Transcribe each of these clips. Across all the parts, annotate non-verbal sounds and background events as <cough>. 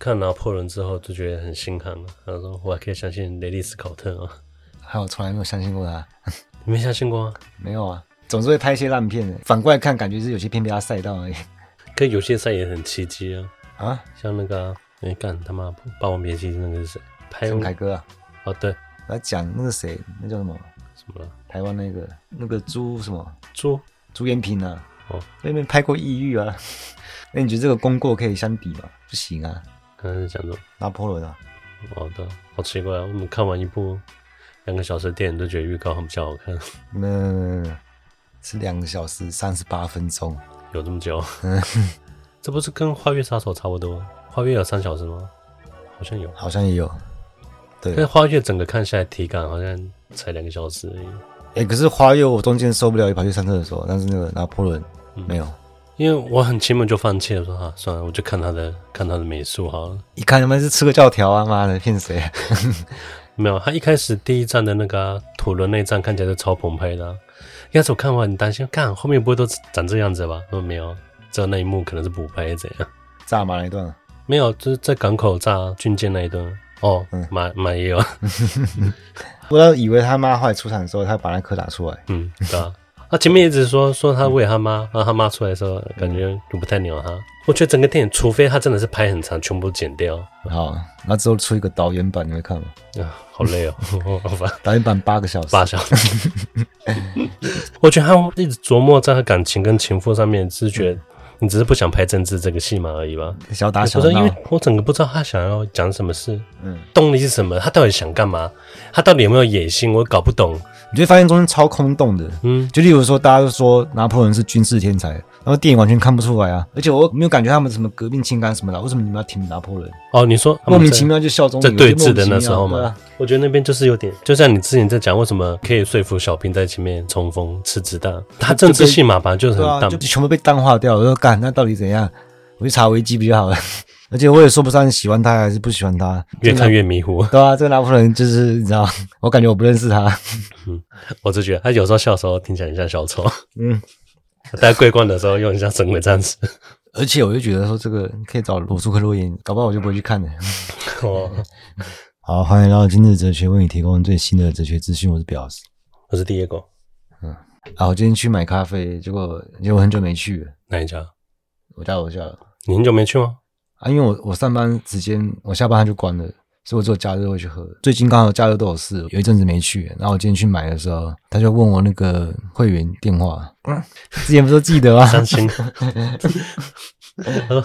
看拿破仑之后就觉得很心寒了。他说：“我还可以相信雷利斯考特啊？”还有从来没有相信过他。你没相信过？没有啊，总是会拍一些烂片的。反过来看，感觉是有些片被他赛到而已。可有些赛也很奇迹啊。啊，像那个、啊，哎干他妈，霸王别姬那个是谁？拍陈凯歌啊。哦，对，来讲那个谁，那叫什么？什么了？台湾那个那个朱什么？朱朱延平啊。哦，那边拍过《异域》啊。<laughs> 那你觉得这个功过可以相比吗？不行啊。可能是讲说拿破仑啊。好的，好奇怪啊！我们看完一部两个小时的电影，都觉得预告很比较好看。那是两个小时三十八分钟，有这么久？嗯，这不是跟《花月杀手》差不多？《花月》有三小时吗？好像有，好像也有。对，但《花月》整个看下来体感好像才两个小时而已。哎、欸，可是《花月》我中间受不了，也跑去上厕所。但是那个拿破仑没有。嗯因为我很期末就放弃了，说啊，算了，我就看他的，看他的美术好了。一看他们是吃个教条啊，妈的，骗谁、啊？<laughs> 没有，他一开始第一站的那个、啊、土伦那站看起来就超澎湃的、啊。一开始我看完很担心，看后面不会都长这样子吧？说没有，只有那一幕可能是补拍怎样？炸马那一段？没有，就是在港口炸军舰那一段。哦，马马也有。<laughs> 我倒以为他妈后来出场的时候，他把那颗打出来。嗯，对啊。他前面一直说说他为他妈，然后他妈出来的时候，感觉就不太鸟他。我觉得整个电影，除非他真的是拍很长，全部剪掉。好，那之后出一个导演版，你会看吗？啊，好累哦，<laughs> 好吧。导演版八个小时，八小时。<laughs> 我觉得他一直琢磨在他感情跟情妇上面，只是觉得你只是不想拍政治这个戏嘛而已吧？小打小闹。因为我整个不知道他想要讲什么事，嗯，动力是什么？他到底想干嘛？他到底有没有野心？我搞不懂。你就会发现中间超空洞的，嗯，就例如说，大家都说拿破仑是军事天才，然后电影完全看不出来啊，而且我没有感觉他们什么革命情感什么的，为什么你们要挺拿破仑？哦，你说莫名其妙就效忠在对峙的那时候吗？啊、我觉得那边就是有点，就像你之前在讲，为什么可以说服小兵在前面冲锋吃子弹？他政治戏码吧，就是很淡，就全部被淡化掉了。我说干，那到底怎样？我去查维基比较好了。<laughs> 而且我也说不上喜欢他还是不喜欢他，越看越迷糊。对啊，这个拿破仑就是你知道，<laughs> 我感觉我不认识他。嗯，我就觉得他有时候笑的时候听起来很像小丑。嗯，<laughs> 戴桂冠的时候又很像神鬼战士。而且我就觉得说这个可以找罗素克洛演，搞不好我就不会去看了。<laughs> 哦，好，欢迎来到今日哲学，为你提供最新的哲学资讯。我是表示，我是 Diego。嗯，好，我今天去买咖啡，结果结果我很久没去了。哪一家？我家楼下。你很久没去吗？啊，因为我我上班时间，我下班他就关了，所以我只有假日会去喝。最近刚好假日都有事，有一阵子没去。然后我今天去买的时候，他就问我那个会员电话，嗯，之前不是记得吗？伤心。<laughs> 他说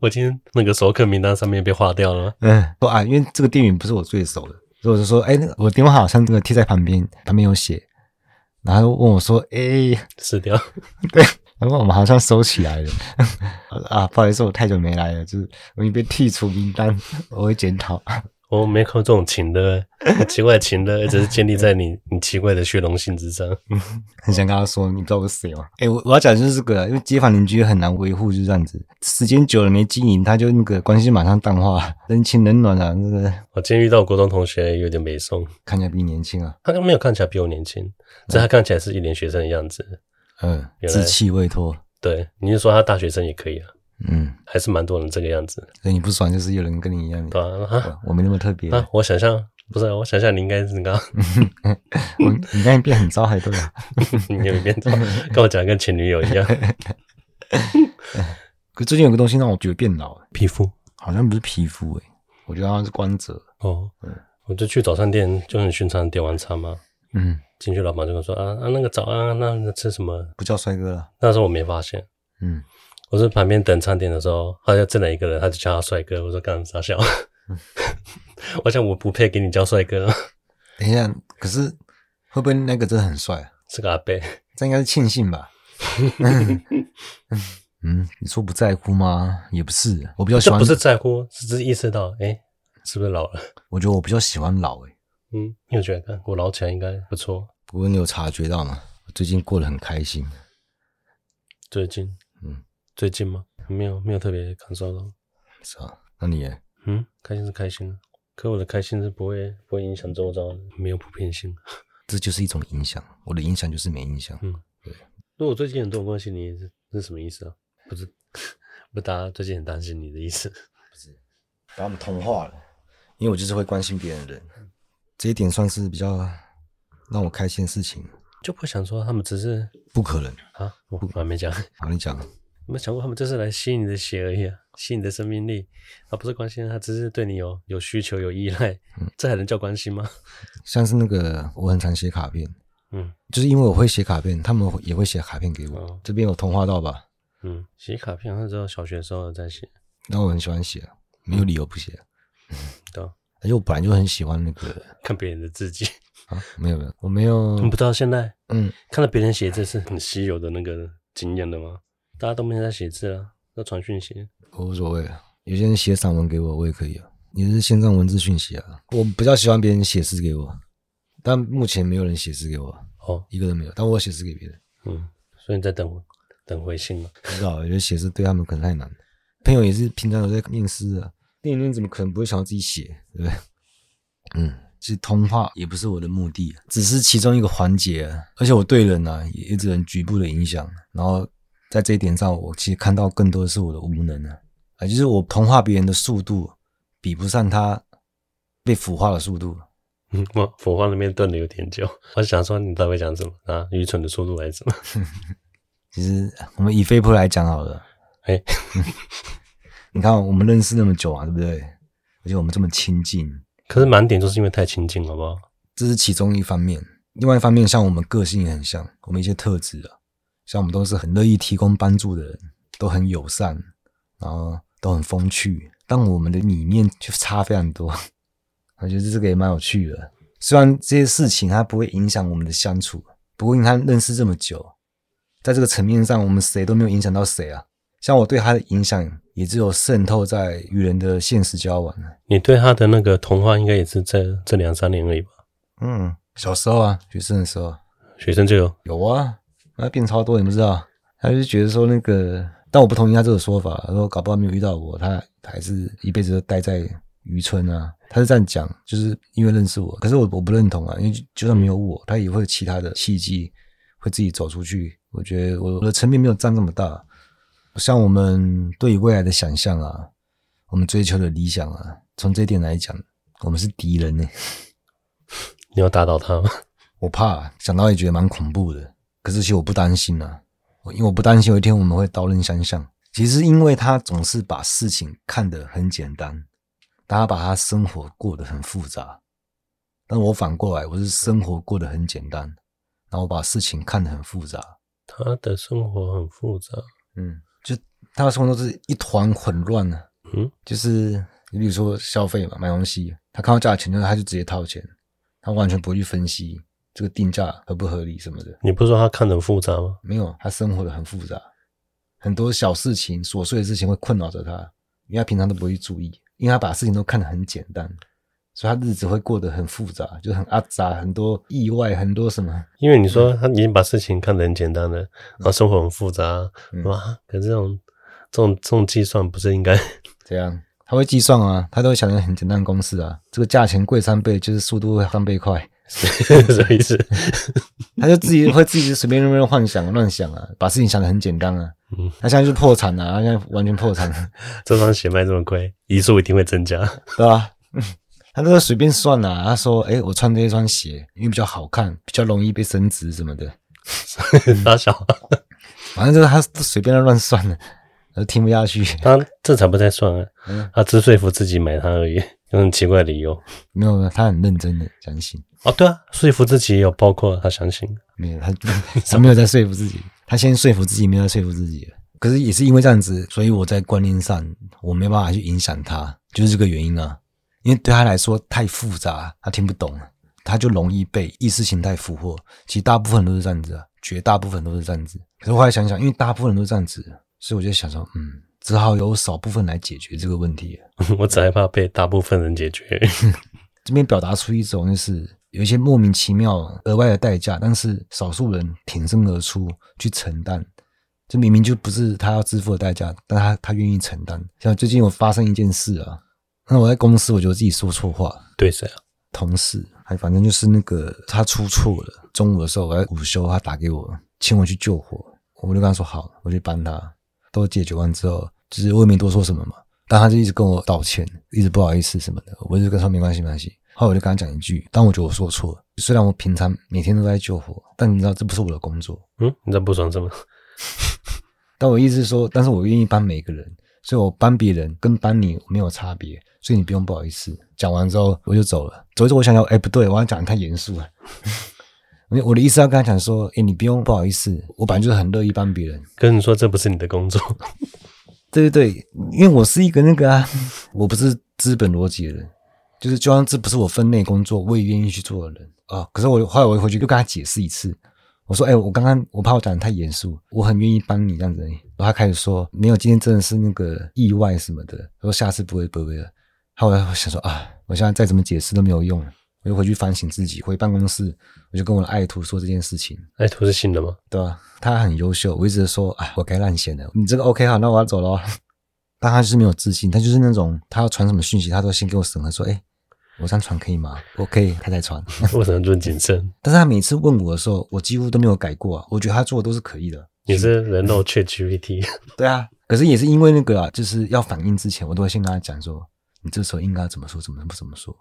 我今天那个熟客名单上面被划掉了。嗯，说啊，因为这个店员不是我最熟的，所以我就说，哎，那个我电话好像那个贴在旁边，旁边有写。然后问我说，哎，死掉？对。<laughs> 然后我们好像收起来了 <laughs> 啊，不好意思，我太久没来了，就是我已经被剔除名单，我会检讨。我没看过这种情的，<laughs> 奇怪的情的，只是建立在你你奇怪的虚荣心之上。<laughs> 很想跟他说，你知道我是谁吗？哎、欸，我我要讲的就是这个，因为街坊邻居很难维护，就是这样子，时间久了没经营，他就那个关系马上淡化，人情冷暖啊，那个。我今天遇到国中同学，有点没送，看起来比你年轻啊。他没有看起来比我年轻，只是他看起来是一脸学生的样子。嗯，稚气未脱。对，你是说他大学生也可以啊？嗯，还是蛮多人这个样子。所以你不爽，就是有人跟你一样。对啊，我没那么特别啊。我想象不是，我想象你应该是刚 <laughs> 你刚才变很糟，还对啊？<laughs> 你有变糟，跟我讲跟前女友一样。<laughs> 可最近有个东西让我觉得变老，皮肤好像不是皮肤诶，我觉得好像是光泽。哦，嗯，我就去早餐店，就很寻常点完餐嘛。嗯。进去，老板就跟我说：“啊啊，那个早安，那吃什么？不叫帅哥了。”那时候我没发现。嗯，我是旁边等餐点的时候，好像进来一个人，他就叫他帅哥。我说：“干啥笑？”嗯、<laughs> 我想我不配给你叫帅哥。等一下，可是会不会那个真的很帅？是个阿伯，这应该是庆幸吧？嗯，嗯，你说不在乎吗？也不是，我比较喜欢。这不是在乎，是只是意识到，哎、欸，是不是老了？我觉得我比较喜欢老、欸，诶嗯，你有觉得我老起来应该不错？不过你有察觉到吗？我最近过得很开心。最近，嗯，最近吗？没有，没有特别感受到。是啊，那你也，嗯，开心是开心，可我的开心是不会不会影响周遭的，没有普遍性。<laughs> 这就是一种影响，我的影响就是没影响。嗯，对。如果最近很多人关心你是是什么意思啊？不是，<laughs> 不，大家最近很担心你的意思？不是，把我们同化了，因为我就是会关心别人的人，这一点算是比较让我开心的事情。就不想说他们只是不可能啊，我还没讲，好，你讲。有 <laughs> 没有想过他们就是来吸你的血而已啊，吸你的生命力，而不是关心他，只是对你有有需求、有依赖，嗯，<laughs> 这还能叫关心吗？<laughs> 像是那个我很常写卡片，嗯，就是因为我会写卡片，他们也会写卡片给我。哦、这边有通话到吧？嗯，写卡片那时候小学的时候在写，那我很喜欢写，没有理由不写。嗯，对，而且我本来就很喜欢那个看别人的字迹啊，没有没有，我没有，你不知道现在，嗯，看到别人写字是很稀有的那个经验的吗？大家都没在写字啊，要传讯息，我无所谓。有些人写散文给我，我也可以啊。你是线上文字讯息啊？我比较喜欢别人写诗给我，但目前没有人写诗给我。哦，一个人没有，但我写诗给别人。嗯，所以你在等等回信吗？不知道，我觉得写诗对他们可能太难。朋友也是平常有在念诗啊，念念怎么可能不会想要自己写，对不对？嗯，其实通话也不是我的目的，只是其中一个环节。而且我对人啊，也只能局部的影响，然后。在这一点上，我其实看到更多的是我的无能啊！啊，就是我同化别人的速度比不上他被腐化的速度。嗯，我腐化那边断的有点久。我想说，你到底讲什么啊？愚蠢的速度还是什么？<laughs> 其实我们以飞扑来讲好了。哎、欸，<laughs> 你看我们认识那么久啊，对不对？而且我们这么亲近。可是满点就是因为太亲近，好不好？这是其中一方面。另外一方面，像我们个性也很像，我们一些特质啊。像我们都是很乐意提供帮助的人，都很友善，然后都很风趣，但我们的理念就差非常多。<laughs> 我觉得这个也蛮有趣的。虽然这些事情它不会影响我们的相处，不过你看认识这么久，在这个层面上，我们谁都没有影响到谁啊。像我对他的影响，也只有渗透在与人的现实交往。你对他的那个童话，应该也是在这两三年而已吧？嗯，小时候啊，学生的时候，学生就有有啊。他变超多，你不知道？他就觉得说那个，但我不同意他这个说法。他说搞不好没有遇到我，他还是一辈子都待在渔村啊。他是这样讲，就是因为认识我。可是我我不认同啊，因为就算没有我，他也会有其他的契机，会自己走出去。我觉得我的层面没有占那么大。像我们对于未来的想象啊，我们追求的理想啊，从这一点来讲，我们是敌人呢。你要打倒他吗？<laughs> 我怕，想到也觉得蛮恐怖的。可是其实我不担心啊，因为我不担心有一天我们会刀刃相向。其实因为他总是把事情看得很简单，大家把他生活过得很复杂。但我反过来，我是生活过得很简单，然后我把事情看得很复杂。他的生活很复杂，嗯，就他的生活都是一团混乱呢。嗯，就是你比如说消费嘛，买东西，他看到价钱，他就直接掏钱，他完全不会去分析。这个定价合不合理什么的？你不是说他看得很复杂吗？没有，他生活的很复杂，很多小事情、琐碎的事情会困扰着他，因为他平常都不会注意，因为他把事情都看得很简单，所以他日子会过得很复杂，就很阿杂，很多意外，很多什么。因为你说他已经把事情看得很简单了，嗯、然后生活很复杂，嗯、哇！可是这种这种这种计算不是应该 <laughs> 这样？他会计算啊，他都会想成很简单的公式啊，这个价钱贵三倍，就是速度会三倍快。<laughs> 什么意思？<laughs> 他就自己会自己随便乱幻想、乱想啊，把事情想的很简单啊。嗯，他现在就破产了，他现在完全破产了。这双鞋卖这么贵，移速一定会增加，对吧？他都是随便算啊。他说：“哎、欸，我穿这一双鞋，因为比较好看，比较容易被升值什么的。”大小，反正就是他随便乱算的，都听不下去。他这才不太算啊，他只说服自己买它而已。有很奇怪的理由，没有，他很认真的相信。哦，对啊，说服自己也有包括他相信，没有他，他没有在说服自己，他先说服自己，没有在说服自己。可是也是因为这样子，所以我在观念上我没办法去影响他，就是这个原因啊。因为对他来说太复杂，他听不懂，他就容易被意识形态俘获。其实大部分都是这样子啊，绝大部分都是这样子。可是我后来想想，因为大部分人都是这样子，所以我就想说，嗯。只好由少部分来解决这个问题。<laughs> 我只害怕被大部分人解决。<laughs> 这边表达出一种就是有一些莫名其妙额外的代价，但是少数人挺身而出去承担。这明明就不是他要支付的代价，但他他愿意承担。像最近有发生一件事啊，那我在公司，我觉得自己说错话。对谁啊？同事，还反正就是那个他出错了。中午的时候我在午休，他打给我，请我去救火，我就跟他说好，我去帮他。都解决完之后。其实我也没多说什么嘛，但他就一直跟我道歉，一直不好意思什么的。我就跟他说没关系，没关系。后来我就跟他讲一句，但我觉得我说错了。虽然我平常每天都在救火，但你知道这不是我的工作。嗯，你在不爽什么？<laughs> 但我意思是说，但是我愿意帮每个人，所以我帮别人跟帮你没有差别，所以你不用不好意思。讲完之后我就走了。走之后我想想，哎，不对，我要讲得太严肃了。我的意思要跟他讲说，哎，你不用不好意思，我本来就是很乐意帮别人。跟你说，这不是你的工作。<laughs> 对对对，因为我是一个那个啊，<laughs> 我不是资本逻辑的人。就是，就算这不是我分内工作，我也愿意去做的人啊。可是我后来我回去又跟他解释一次，我说：“哎、欸，我刚刚我怕我讲的太严肃，我很愿意帮你这样子。”然后他开始说：“没有，今天真的是那个意外什么的。”他说：“下次不会不会了。”后来我想说：“啊，我现在再怎么解释都没有用，我就回去反省自己。回办公室，我就跟我的爱徒说这件事情。爱徒是新的吗？对啊，他很优秀。我一直说：“哎，我该烂闲的。你这个 OK 好，那我要走了。<laughs> ”但他就是没有自信，他就是那种他要传什么讯息，他都先给我审核说：“哎。”我这样传可以吗？我可以，他才传。<laughs> 为什么这么谨慎？但是他每次问我的时候，我几乎都没有改过啊。我觉得他做的都是可以的。你是人肉 ChatGPT？<laughs> 对啊，可是也是因为那个啊，就是要反应之前，我都会先跟他讲说，你这时候应该怎么说，怎么不怎么说，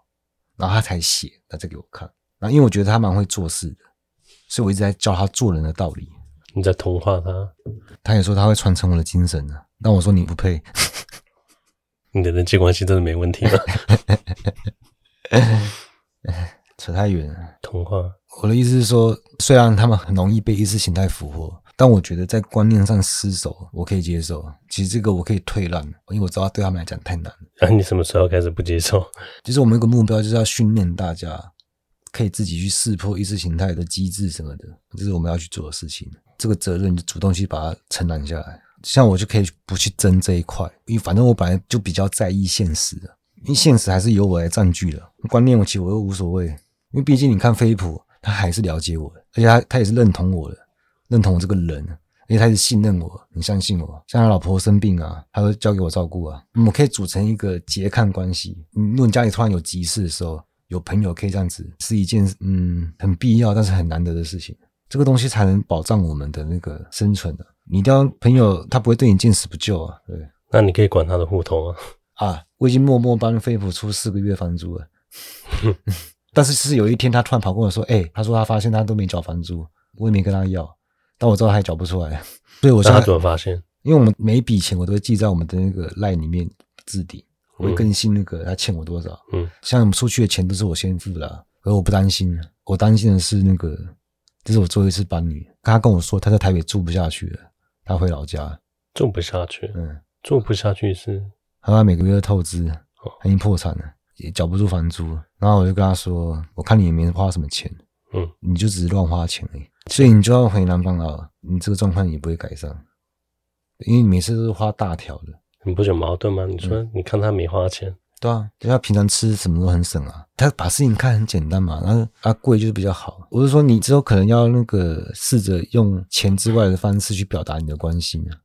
然后他才写，他再给我看。然后因为我觉得他蛮会做事的，所以我一直在教他做人的道理。你在同化他？他也说他会传承我的精神呢。但我说你不配。<laughs> 你的人际关系真的没问题吗？<laughs> 扯太远了。童话，我的意思是说，虽然他们很容易被意识形态俘获，但我觉得在观念上失守，我可以接受。其实这个我可以退让，因为我知道对他们来讲太难了。啊，<laughs> 你什么时候开始不接受？其实我们有个目标就是要训练大家可以自己去识破意识形态的机制什么的，这是我们要去做的事情。这个责任就主动去把它承担下来。像我就可以不去争这一块，因为反正我本来就比较在意现实的。因为现实还是由我来占据了，观念我其实我又无所谓，因为毕竟你看飞普，他还是了解我的，而且他他也是认同我的，认同我这个人，因为他是信任我，你相信我。像他老婆生病啊，他会交给我照顾啊，我们可以组成一个拮抗关系。如果你家里突然有急事的时候，有朋友可以这样子，是一件嗯很必要但是很难得的事情。这个东西才能保障我们的那个生存的、啊。你一定要朋友，他不会对你见死不救啊。对，那你可以管他的户头啊。啊，我已经默默帮飞普出四个月房租了，<laughs> 但是是有一天他突然跑过来说：“哎、欸，他说他发现他都没缴房租，我也没跟他要，但我知道他也缴不出来，<laughs> 所以我说他怎么发现？因为我们每一笔钱我都会记在我们的那个 LINE 里面置顶，我会更新那个他欠我多少。嗯，像我们出去的钱都是我先付的、啊，而我不担心，我担心的是那个，这是我最后一次帮你。他跟我说他在台北住不下去了，他回老家住不下去，嗯，住不下去是。他每个月透支，他已经破产了，也缴不出房租。然后我就跟他说：“我看你也没花什么钱，嗯，你就只是乱花钱而已，所以你就要回南方了。你这个状况也不会改善，因为你每次都是花大条的，你不觉得矛盾吗？你说，你看他没花钱，嗯、对啊，就他平常吃什么都很省啊，他把事情看很简单嘛，然后啊贵就是比较好。我是说，你之后可能要那个试着用钱之外的方式去表达你的关心啊。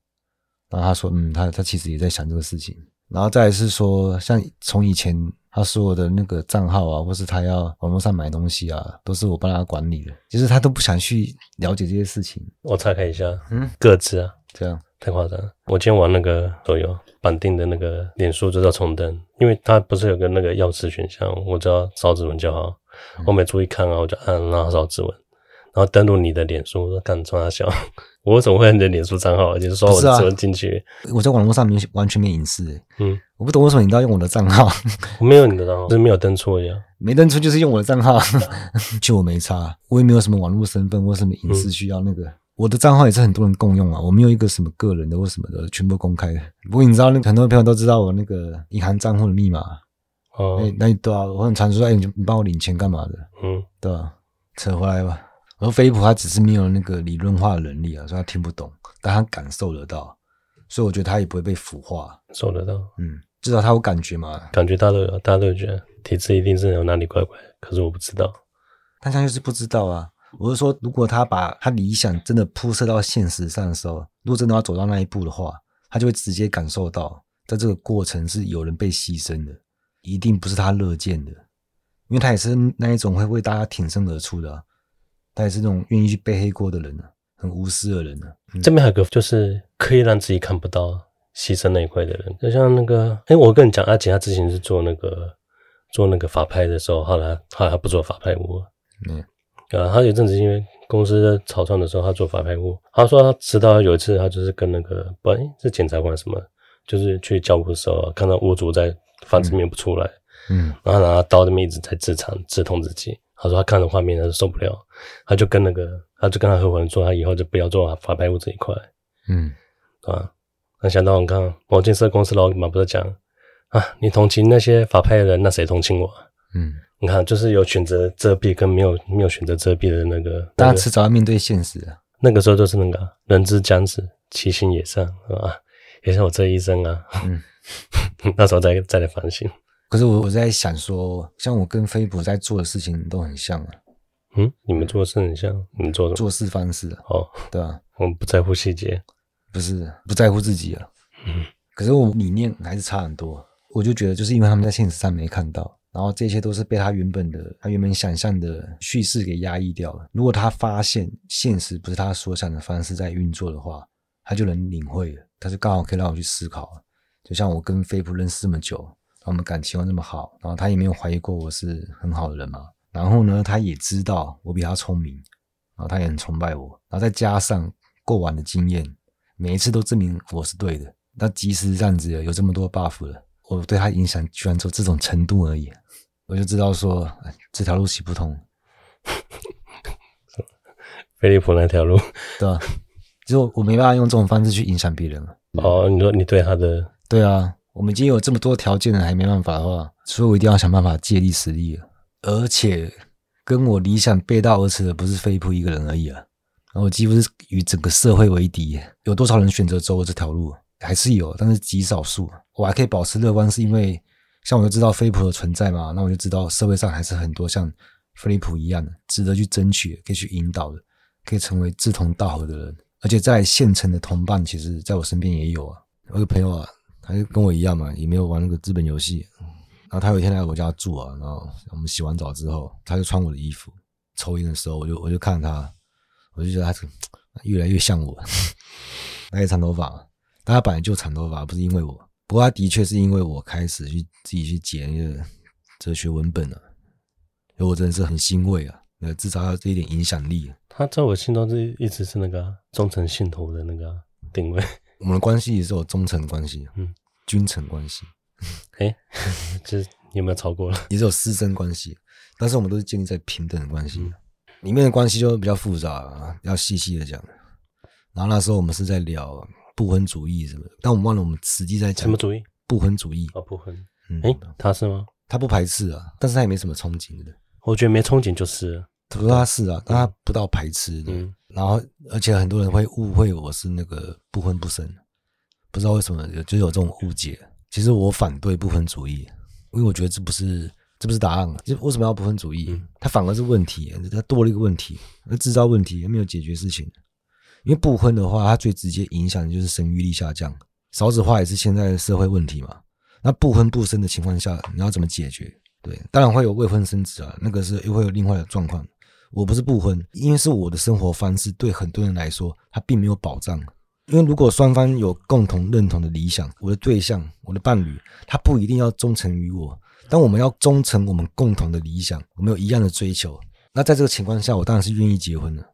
然后他说：“嗯，他他其实也在想这个事情。”然后再来是说，像从以前他所有的那个账号啊，或是他要网络上买东西啊，都是我帮他管理的。其实他都不想去了解这些事情。我查看一下，嗯，各自啊，这样太夸张了。我今天玩那个手游，绑定的那个脸书就叫重登，因为它不是有个那个钥匙选项，我只要扫指纹就好。我每注意看啊，我就按然后扫指纹。然后登录你的脸书，干冲三小，我怎么会有你的脸书账号？就是说我怎么进去？我在网络上面完全没隐私诶。嗯，我不懂为什么你都要用我的账号？<laughs> 我没有你的账号，就是没有登出一样。没登出就是用我的账号，<laughs> 就我没差，我也没有什么网络身份或什么隐私需要那个。嗯、我的账号也是很多人共用啊，我没有一个什么个人的或什么的，全部公开的。不过你知道，那很多朋友都知道我那个银行账户的密码。哦，欸、那你对啊，我很常说，哎、欸，你你帮我领钱干嘛的？嗯，对啊，扯回来吧。而飞普他只是没有那个理论化的能力啊，所以他听不懂，但他感受得到，所以我觉得他也不会被腐化。受得到，嗯，至少他有感觉嘛。感觉大家都有，大家都有觉得体质一定是有哪里怪怪，可是我不知道。但他就是不知道啊。我是说，如果他把他理想真的铺设到现实上的时候，如果真的要走到那一步的话，他就会直接感受到，在这个过程是有人被牺牲的，一定不是他乐见的，因为他也是那一种会为大家挺身而出的啊。他也是那种愿意去背黑锅的人呢、啊，很无私的人呢、啊。嗯、这边还有个就是可以让自己看不到，牺牲那一块的人。就像那个，哎、欸，我跟你讲，阿杰他之前是做那个做那个法拍的时候，后来后来他不做法拍屋。嗯，啊，他有阵子因为公司在草创的时候，他做法拍屋。他说他直到有一次，他就是跟那个不，哎，是检察官什么，就是去交屋的时候，看到屋主在房子里面不出来，嗯，嗯然后拿刀的一直在自残自痛自己。他说他看了画面他就受不了，他就跟那个，他就跟他合伙人说，他以后就不要做法拍屋这一块。嗯，啊，那想到我看某建设公司老板不是讲啊，你同情那些法拍的人，那谁同情我？嗯，你看，就是有选择遮蔽跟没有没有选择遮蔽的那个，大家迟早要面对现实啊。那个时候就是那个人之将死，其心也善，是吧？也像我这一生啊，嗯，<laughs> 那时候再再来反省。可是我我在想说，像我跟飞普在做的事情都很像啊。嗯，你们做事很像，你们做的做事方式哦，对啊，我们不在乎细节，不是不在乎自己啊。嗯，可是我们理念还是差很多。我就觉得，就是因为他们在现实上没看到，然后这些都是被他原本的他原本想象的叙事给压抑掉了。如果他发现现实不是他所想的方式在运作的话，他就能领会了，他就刚好可以让我去思考。就像我跟飞普认识这么久。我们感情又那么好，然后他也没有怀疑过我是很好的人嘛。然后呢，他也知道我比他聪明，然后他也很崇拜我。然后再加上过往的经验，每一次都证明我是对的。那即使这样子有这么多 buff 了，我对他影响居然就这种程度而已，我就知道说这条路行不通。<laughs> 飞利浦那条路，对啊，就我没办法用这种方式去影响别人了。哦，你说你对他的，对啊。我们已经有这么多条件了，还没办法的话，所以我一定要想办法借力使力了。而且跟我理想背道而驰的不是飞普一个人而已啊！我几乎是与整个社会为敌。有多少人选择走我这条路？还是有，但是极少数。我还可以保持乐观，是因为像我就知道飞普的存在嘛，那我就知道社会上还是很多像飞利浦一样的，值得去争取、可以去引导的，可以成为志同道合的人。而且在县城的同伴，其实在我身边也有啊。我有朋友啊。他就跟我一样嘛，也没有玩那个资本游戏。然后他有一天来我家住啊，然后我们洗完澡之后，他就穿我的衣服抽烟的时候，我就我就看他，我就觉得他 <tsk> 越来越像我。<laughs> 他有长头发，但他本来就长头发，不是因为我。不过他的确是因为我开始去自己去解那个哲学文本了，所以我真的是很欣慰啊。那至少要这一点影响力。他在我心中是一直是那个忠诚信徒的那个定位。我们的关系也是有忠诚关系，嗯，君臣关系，哎、欸，<laughs> 这有没有超过了？也是有师生关系，但是我们都是建立在平等的关系，嗯、里面的关系就比较复杂，要细细的讲。然后那时候我们是在聊不婚主义什么的，但我们忘了我们实际在讲什么主义？不婚主义哦，不婚，嗯，哎、欸，他是吗？他不排斥啊，但是他也没什么憧憬的。我觉得没憧憬就是。他说他是啊，但他不到排斥的。嗯、然后，而且很多人会误会我是那个不婚不生，不知道为什么有就有这种误解。其实我反对不婚主义，因为我觉得这不是这不是答案。就为什么要不婚主义？它反而是问题，它多了一个问题，那制造问题也没有解决事情。因为不婚的话，它最直接影响的就是生育力下降，少子化也是现在的社会问题嘛。那不婚不生的情况下，你要怎么解决？对，当然会有未婚生子啊，那个是又会有另外的状况。我不是不婚，因为是我的生活方式对很多人来说，它并没有保障。因为如果双方有共同认同的理想，我的对象、我的伴侣，他不一定要忠诚于我，但我们要忠诚我们共同的理想，我们有一样的追求。那在这个情况下，我当然是愿意结婚的。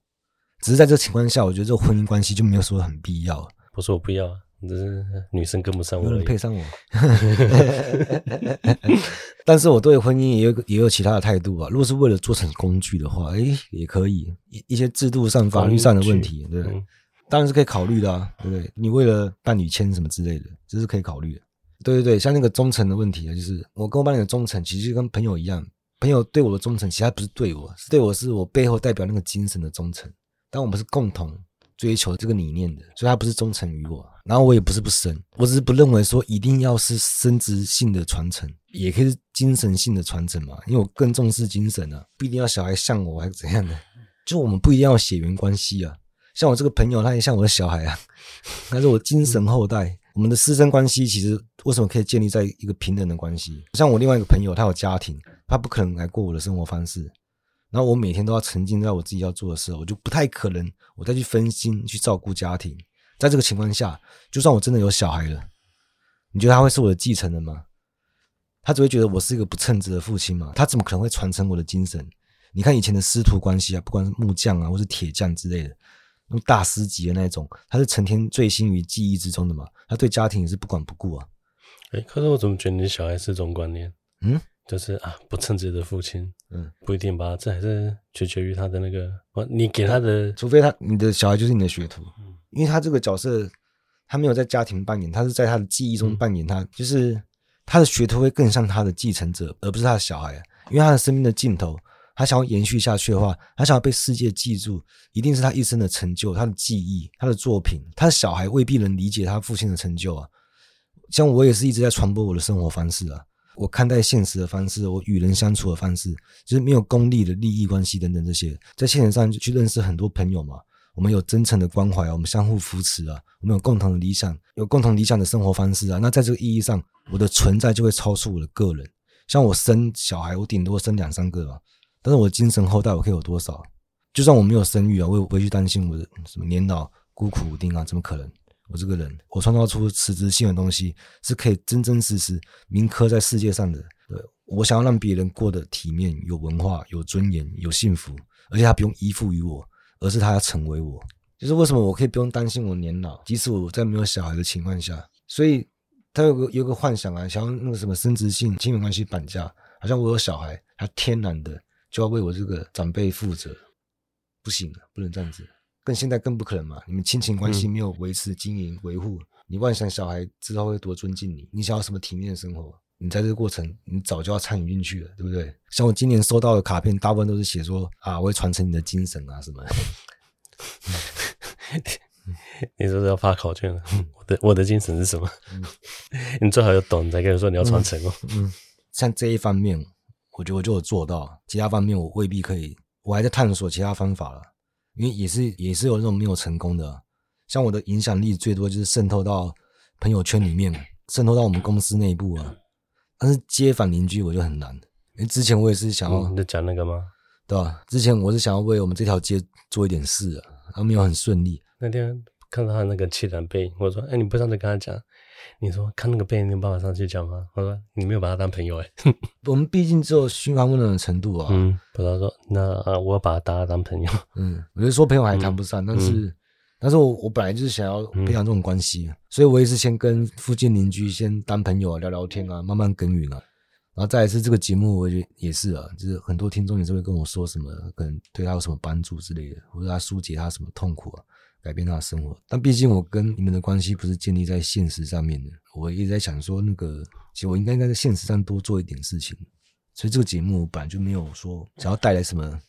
只是在这个情况下，我觉得这个婚姻关系就没有说很必要。不是我不要。只是女生跟不上我，有人配上我。<laughs> 但是我对婚姻也有也有其他的态度啊。如果是为了做成工具的话，诶，也可以一一些制度上、法律上的问题，对，当然是可以考虑的啊，对不对？你为了伴侣签什么之类的，这是可以考虑的。对对对，像那个忠诚的问题啊，就是我跟我伴侣的忠诚，其实就跟朋友一样，朋友对我的忠诚，其实他不是对我，是对我是我背后代表那个精神的忠诚。但我们是共同。追求这个理念的，所以他不是忠诚于我，然后我也不是不生，我只是不认为说一定要是生殖性的传承，也可以是精神性的传承嘛，因为我更重视精神啊，不一定要小孩像我还是怎样的，就我们不一定要血缘关系啊，像我这个朋友他也像我的小孩啊，他是我精神后代，我们的师生关系其实为什么可以建立在一个平等的关系？像我另外一个朋友，他有家庭，他不可能来过我的生活方式。然后我每天都要沉浸在我自己要做的事，我就不太可能我再去分心去照顾家庭，在这个情况下，就算我真的有小孩了，你觉得他会是我的继承人吗？他只会觉得我是一个不称职的父亲嘛？他怎么可能会传承我的精神？你看以前的师徒关系啊，不管是木匠啊，或是铁匠之类的，大师级的那种，他是成天醉心于记忆之中的嘛？他对家庭也是不管不顾啊。哎，可是我怎么觉得你小孩是这种观念？嗯，就是啊，不称职的父亲，嗯，不一定吧？这还是取决于他的那个，你给他的，除非他你的小孩就是你的学徒，嗯，因为他这个角色，他没有在家庭扮演，他是在他的记忆中扮演他，嗯，就是。他的学徒会更像他的继承者，而不是他的小孩。因为他的生命的尽头，他想要延续下去的话，他想要被世界记住，一定是他一生的成就、他的记忆、他的作品。他的小孩未必能理解他父亲的成就啊。像我也是一直在传播我的生活方式啊，我看待现实的方式，我与人相处的方式，就是没有功利的利益关系等等这些，在现实上去认识很多朋友嘛。我们有真诚的关怀，我们相互扶持啊，我们有共同的理想，有共同理想的生活方式啊。那在这个意义上，我的存在就会超出我的个人。像我生小孩，我顶多生两三个吧，但是我的精神后代我可以有多少？就算我没有生育啊，我也不会去担心我的什么年老孤苦无丁啊？怎么可能？我这个人，我创造出实质性的东西，是可以真真实实铭刻在世界上的。对，我想要让别人过得体面、有文化、有尊严、有幸福，而且他不用依附于我。而是他要成为我，就是为什么我可以不用担心我年老，即使我在没有小孩的情况下，所以他有个有个幻想啊，想要那个什么生殖性亲密关系绑架，好像我有小孩，他天然的就要为我这个长辈负责，不行，不能这样子，更现在更不可能嘛，你们亲情关系没有维持、经营、维护，你妄想小孩之后会多尊敬你，你想要什么体面的生活？你在这个过程，你早就要参与进去了，对不对？像我今年收到的卡片，大部分都是写说啊，我会传承你的精神啊什么的。<laughs> 你说是要发考卷了？<laughs> 我的我的精神是什么？嗯、<laughs> 你最好要懂，你才跟人说你要传承哦嗯。嗯，像这一方面，我觉得我就有做到，其他方面我未必可以，我还在探索其他方法了，因为也是也是有那种没有成功的。像我的影响力最多就是渗透到朋友圈里面，渗透到我们公司内部啊。但是街坊邻居我就很难，因为之前我也是想要，嗯、你在讲那个吗？对吧？之前我是想要为我们这条街做一点事啊，然后没有很顺利。那天看到他那个气场背影，我说：“哎、欸，你不上去跟他讲？”你说：“看那个背影，你有办法上去讲吗？”我说：“你没有把他当朋友哎。<laughs> ”我们毕竟只有嘘寒问暖的程度啊。嗯，不知道说那啊，我要把他大家当朋友。嗯，我觉得说朋友还谈不上，嗯、但是。嗯但是我我本来就是想要培养这种关系，嗯、所以我也是先跟附近邻居先当朋友啊，聊聊天啊，慢慢耕耘啊。然后再一次这个节目，我觉得也是啊，就是很多听众也是会跟我说什么，可能对他有什么帮助之类的，或者他疏解他什么痛苦啊，改变他的生活。但毕竟我跟你们的关系不是建立在现实上面的，我一直在想说，那个其实我应该应该在现实上多做一点事情。所以这个节目本来就没有说想要带来什么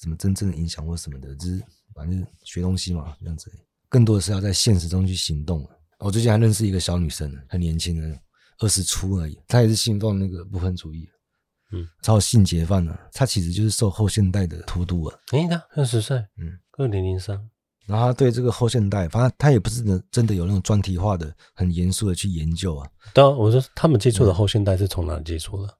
什么真正的影响或什么的，只是。反正学东西嘛，这样子，更多的是要在现实中去行动。我最近还认识一个小女生，很年轻的，二十出而已。她也是信奉那个不分主义，嗯，超性解放的。她其实就是受后现代的荼毒啊。诶，她二十岁，嗯，二零零三。然后他对这个后现代，反正他也不是真的有那种专题化的、很严肃的去研究啊。当然，我说他们接触的后现代是从哪里接触的？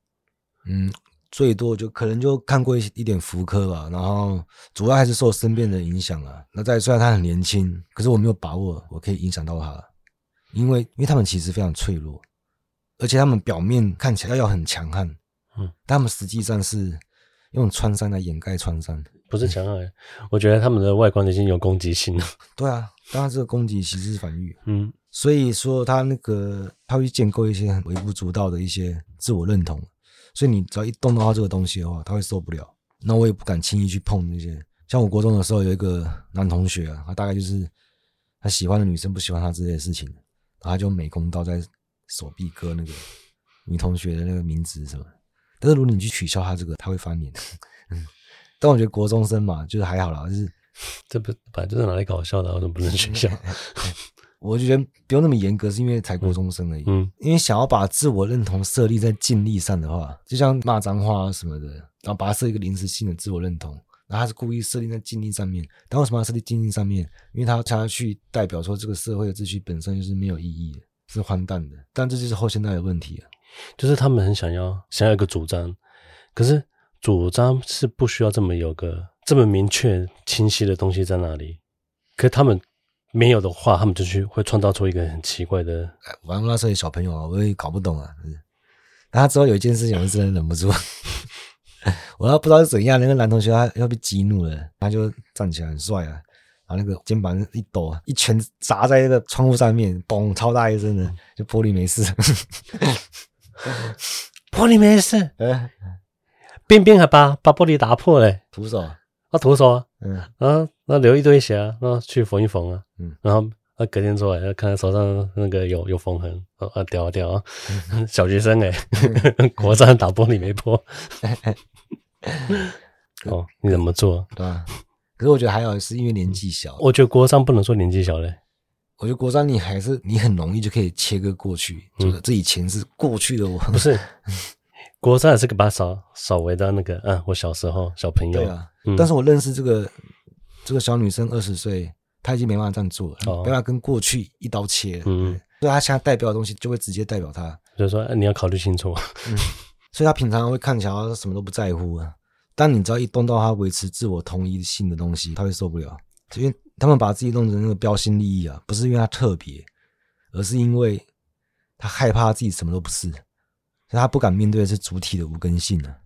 嗯。最多就可能就看过一一点福柯吧，然后主要还是受身边的影响啊。那在虽然他很年轻，可是我没有把握我可以影响到他，因为因为他们其实非常脆弱，而且他们表面看起来要很强悍，嗯，但他们实际上是用穿山来掩盖创伤，不是强悍。嗯，我觉得他们的外观已经有攻击性了。<laughs> 对啊，当然这个攻击其实是防御，嗯，所以说他那个他会建构一些很微不足道的一些自我认同。所以你只要一动到他这个东西的话，他会受不了。那我也不敢轻易去碰那些。像我国中的时候，有一个男同学啊，他大概就是他喜欢的女生不喜欢他这些事情，然后他就美工刀在手臂割那个女同学的那个名字什么。但是如果你去取消他这个，他会翻脸。嗯，<laughs> 但我觉得国中生嘛，就是还好啦，就是 <laughs> 这不本来就是拿来搞笑的，为什么不能取笑？我就觉得不用那么严格，是因为才国中生而已。嗯，因为想要把自我认同设立在尽力上的话，就像骂脏话啊什么的，然后把它设一个临时性的自我认同，然后他是故意设定在尽力上面。但为什么要设定尽力上面？因为他想要去代表说这个社会的秩序本身就是没有意义的，是荒诞的。但这就是后现代的问题啊，就是他们很想要想要一个主张，可是主张是不需要这么有个这么明确清晰的东西在那里，可是他们。没有的话，他们就去会创造出一个很奇怪的。反正那时候有小朋友啊，我也搞不懂啊。但他之后有一件事情，我真的忍不住，<laughs> 我要不知道是怎样，那个男同学他要被激怒了，他就站起来很帅啊，然后那个肩膀一抖，一拳砸在那个窗户上面，嘣，超大一声的，就玻璃没事，<laughs> 玻璃没事，哎，边边还把把玻璃打破了，徒手，啊徒手啊，嗯，啊那流一堆血啊，那去缝一缝啊，嗯，然后。啊隔天出来，看他手上那个有有缝痕，啊啊屌啊屌啊！<laughs> 小学生哎、欸，国战打玻璃没破。<laughs> 哦，你怎么做？对啊？可是我觉得还好，是因为年纪小。我觉得国三不能说年纪小嘞。我觉得国三你还是你很容易就可以切割过去，就是这以前是过去的我。不是，国三也是个把少少为的那个，嗯，我小时候小朋友。对啊，嗯、但是我认识这个这个小女生二十岁。她已经没办法这样做了，没办法跟过去一刀切了。嗯，所以她现在代表的东西就会直接代表她。就是说，你要考虑清楚。嗯，所以她平常会看起来他什么都不在乎啊。但你只要一动到她维持自我同一性的东西，她会受不了。因为他们把自己弄成那个标新立异啊，不是因为她特别，而是因为她害怕自己什么都不是，他不敢面对的是主体的无根性啊。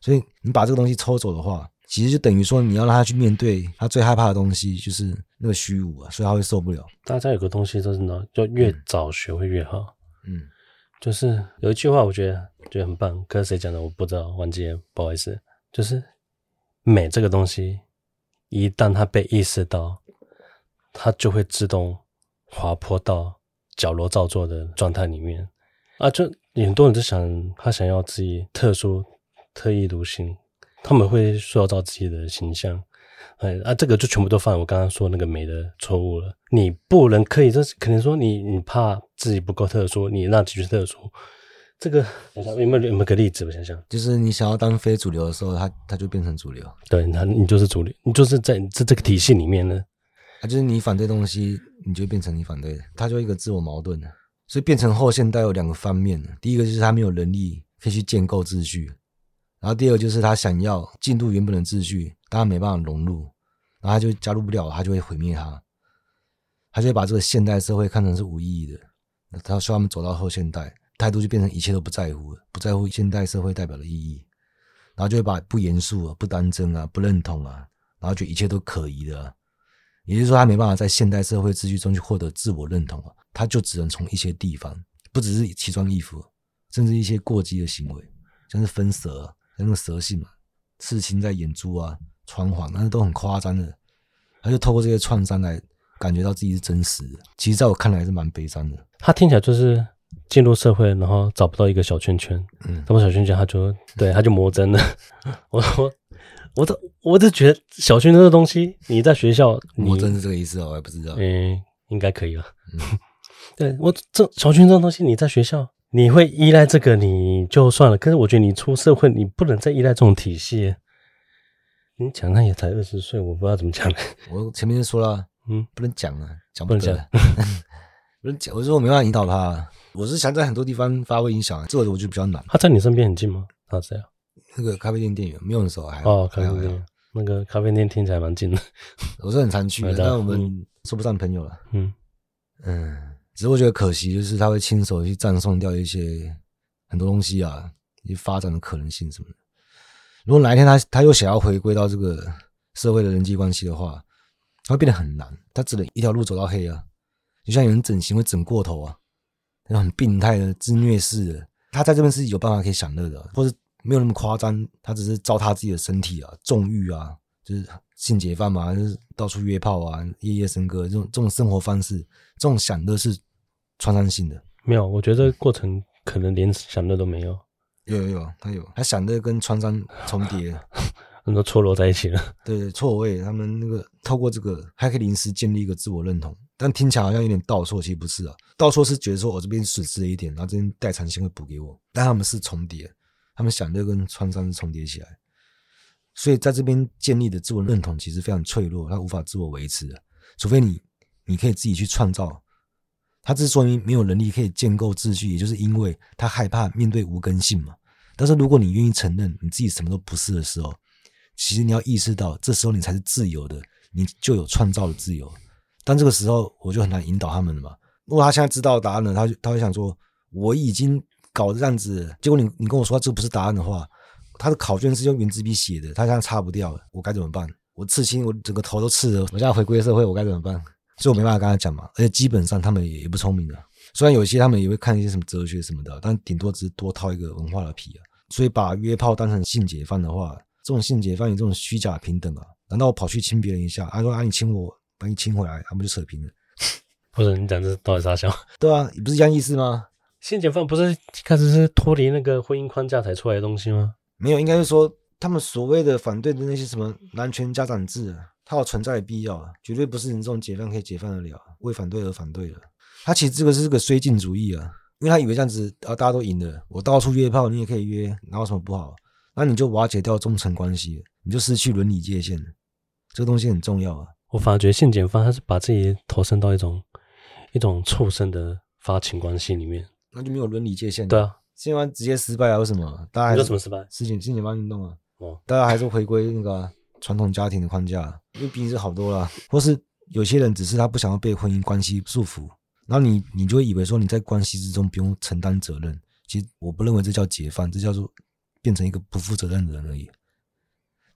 所以你把这个东西抽走的话。其实就等于说，你要让他去面对他最害怕的东西，就是那个虚无啊，所以他会受不了。大家有个东西就是呢，就越早学会越好。嗯，就是有一句话，我觉得觉得很棒，可是谁讲的我不知道，忘记了，不好意思。就是美这个东西，一旦它被意识到，它就会自动滑坡到矫揉造作的状态里面啊。就很多人就想，他想要自己特殊、特异独行。他们会塑造自己的形象，哎啊，这个就全部都犯我刚刚说那个美的错误了。你不能可以，这是可能说你你怕自己不够特殊，你让自己特殊。这个有没有有没有个例子？我想想，就是你想要当非主流的时候，他他就变成主流。对，那你就是主流，你就是在这这个体系里面呢。啊，就是你反对东西，你就变成你反对的，它就一个自我矛盾。所以变成后现代有两个方面，第一个就是他没有能力可以去建构秩序。然后第二个就是他想要进入原本的秩序，但他没办法融入，然后他就加入不了，他就会毁灭他，他就会把这个现代社会看成是无意义的。他说他们走到后现代，态度就变成一切都不在乎，不在乎现代社会代表的意义，然后就会把不严肃啊、不当真啊、不认同啊，然后就一切都可疑的，也就是说他没办法在现代社会秩序中去获得自我认同啊，他就只能从一些地方，不只是奇装异服，甚至一些过激的行为，像是分蛇。那个蛇性嘛，刺青在眼珠啊、穿环，那都很夸张的。他就透过这些创伤来感觉到自己是真实的。其实在我看来是蛮悲伤的。他听起来就是进入社会，然后找不到一个小圈圈。嗯，那么小圈圈，他就对他就魔怔了。<laughs> 我我我都我都觉得小圈圈这东西，你在学校魔怔是这个意思哦，我也不知道。嗯，应该可以了。嗯，对我这小军这种东西，你在学校。你会依赖这个，你就算了。可是我觉得你出社会，你不能再依赖这种体系。你讲他也才二十岁，我不知道怎么讲。<laughs> 我前面就说了，嗯，不能讲啊，讲不得，<laughs> 不能讲。我说我没办法引导他，我是想在很多地方发挥影响，这个我就比较难。他在你身边很近吗？他这样？那个咖啡店店员没有的时候还哦，咖啡店那个咖啡店听起来蛮近的。我是很常去的，但我们说不上朋友了。嗯嗯。只是我觉得可惜，就是他会亲手去葬送掉一些很多东西啊，一些发展的可能性什么的。如果哪一天他他又想要回归到这个社会的人际关系的话，他会变得很难。他只能一条路走到黑啊，就像有人整形会整过头啊，那种很病态的自虐式的。他在这边是有办法可以享乐的，或者没有那么夸张，他只是糟蹋自己的身体啊，纵欲啊，就是性解放嘛，就是到处约炮啊，夜夜笙歌这种这种生活方式，这种享乐是。创伤性的没有，我觉得这个过程可能连想的都没有。有有有，他有，他想的跟创伤重叠，<laughs> 很多错落在一起了。对对，错位，他们那个透过这个还可以临时建立一个自我认同，但听起来好像有点倒错，其实不是啊。倒错是觉得说我这边损失了一点，然后这边代偿性会补给我，但他们是重叠，他们想的跟创伤是重叠起来，所以在这边建立的自我认同其实非常脆弱，他无法自我维持的，除非你你可以自己去创造。他之所以没有能力可以建构秩序，也就是因为他害怕面对无根性嘛。但是如果你愿意承认你自己什么都不是的时候，其实你要意识到，这时候你才是自由的，你就有创造的自由。但这个时候我就很难引导他们了嘛。如果他现在知道答案了，他就他会想说，我已经搞这样子，结果你你跟我说这不是答案的话，他的考卷是用原子笔写的，他现在擦不掉了，我该怎么办？我刺青，我整个头都刺了，我现在回归社会，我该怎么办？所以我没办法跟他讲嘛。而且基本上他们也也不聪明啊，虽然有些他们也会看一些什么哲学什么的，但顶多只是多套一个文化的皮啊。所以把约炮当成性解放的话，这种性解放有这种虚假平等啊？难道我跑去亲别人一下，他、啊、说啊你亲我，把你亲回来，他们就扯平了？不是你讲这到底啥笑？对啊，你不是一样意思吗？性解放不是一开始是脱离那个婚姻框架才出来的东西吗？没有，应该是说他们所谓的反对的那些什么男权家长制啊，它有存在的必要啊，绝对不是你这种解放可以解放得了。为反对而反对的，他其实这个是个绥靖主义啊，因为他以为这样子啊大家都赢了，我到处约炮，你也可以约，哪有什么不好？那你就瓦解掉忠诚关系，你就失去伦理界限了。这个东西很重要啊。我反而觉得性解放他是把自己投身到一种一种畜生的发情关系里面。那就没有伦理界限。对啊，性解放直接失败啊？为什么？大家还有什么失败？事情性解放运动啊，哦，大家还是回归那个传统家庭的框架，因为毕竟是好多了。或是有些人只是他不想要被婚姻关系束缚，然后你你就会以为说你在关系之中不用承担责任。其实我不认为这叫解放，这叫做变成一个不负责任的人而已。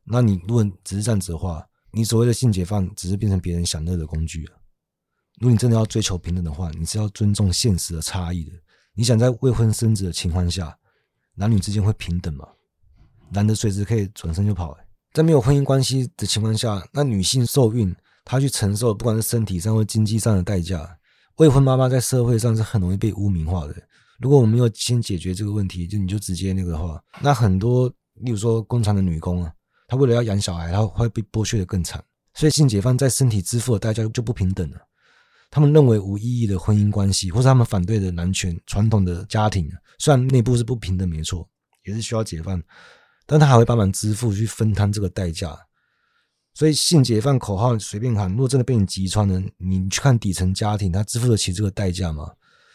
那你如果只是这样子的话，你所谓的性解放只是变成别人享乐的工具了。如果你真的要追求平等的话，你是要尊重现实的差异的。你想在未婚生子的情况下，男女之间会平等吗？男的随时可以转身就跑。在没有婚姻关系的情况下，那女性受孕，她去承受不管是身体上或经济上的代价。未婚妈妈在社会上是很容易被污名化的。如果我们没有先解决这个问题，就你就直接那个的话，那很多，例如说工厂的女工啊，她为了要养小孩，她会被剥削得更惨。所以性解放在身体支付的代价就不平等了。他们认为无意义的婚姻关系，或是他们反对的男权传统的家庭，虽然内部是不平等，没错，也是需要解放，但他还会帮忙支付去分摊这个代价。所以性解放口号随便喊，如果真的被你击穿了，你去看底层家庭，他支付得起这个代价吗？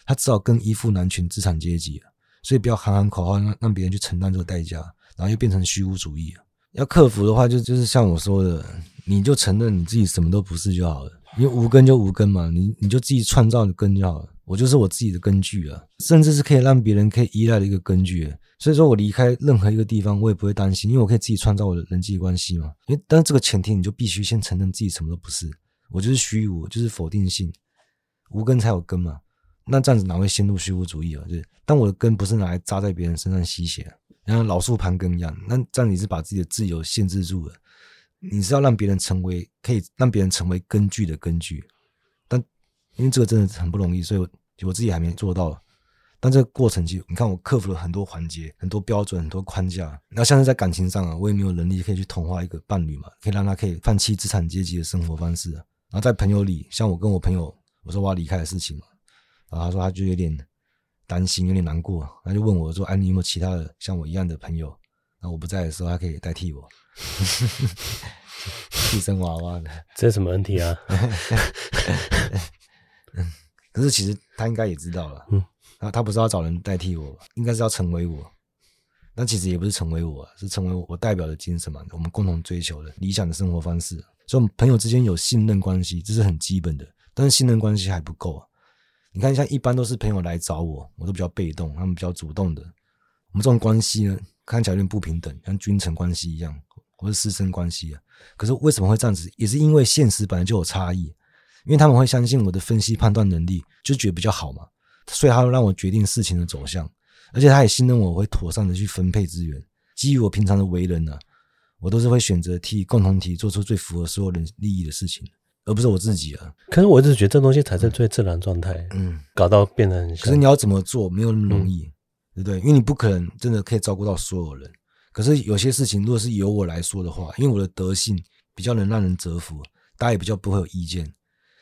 他只好更依附男权资产阶级。所以不要喊喊口号，让让别人去承担这个代价，然后又变成虚无主义。要克服的话，就就是像我说的，你就承认你自己什么都不是就好了。因为无根就无根嘛，你你就自己创造的根就好了。我就是我自己的根据啊，甚至是可以让别人可以依赖的一个根据。所以说我离开任何一个地方，我也不会担心，因为我可以自己创造我的人际关系嘛。因为但是这个前提，你就必须先承认自己什么都不是，我就是虚无，就是否定性，无根才有根嘛。那这样子哪会陷入虚无主义啊？就是当我的根不是拿来扎在别人身上吸血，然后老树盘根一样，那这样你是把自己的自由限制住了。你是要让别人成为可以让别人成为根据的根据，但因为这个真的很不容易，所以我我自己还没做到。但这个过程其实，你看我克服了很多环节、很多标准、很多框架。那像是在感情上啊，我也没有能力可以去同化一个伴侣嘛，可以让他可以放弃资产阶级的生活方式啊。然后在朋友里，像我跟我朋友，我说我要离开的事情嘛，然后他说他就有点担心，有点难过，他就问我说：“哎，你有没有其他的像我一样的朋友？那我不在的时候，他可以代替我。<laughs> ”替身娃娃的，这是什么问题啊？<laughs> 可是其实他应该也知道了，嗯，他他不是要找人代替我，应该是要成为我。那其实也不是成为我，是成为我代表的精神嘛，我们共同追求的理想的生活方式。所以，朋友之间有信任关系，这是很基本的。但是信任关系还不够啊。你看，像一般都是朋友来找我，我都比较被动，他们比较主动的。我们这种关系呢，看起来有点不平等，像君臣关系一样。或是师生关系啊，可是为什么会这样子？也是因为现实本来就有差异，因为他们会相信我的分析判断能力，就觉得比较好嘛，所以他会让我决定事情的走向，而且他也信任我会妥善的去分配资源。基于我平常的为人呢、啊，我都是会选择替共同体做出最符合所有人利益的事情，而不是我自己啊。可是我一直觉得这东西才是最自然状态，嗯，搞到变得很像。可是你要怎么做，没有那么容易，嗯、对不对？因为你不可能真的可以照顾到所有人。可是有些事情，如果是由我来说的话，因为我的德性比较能让人折服，大家也比较不会有意见，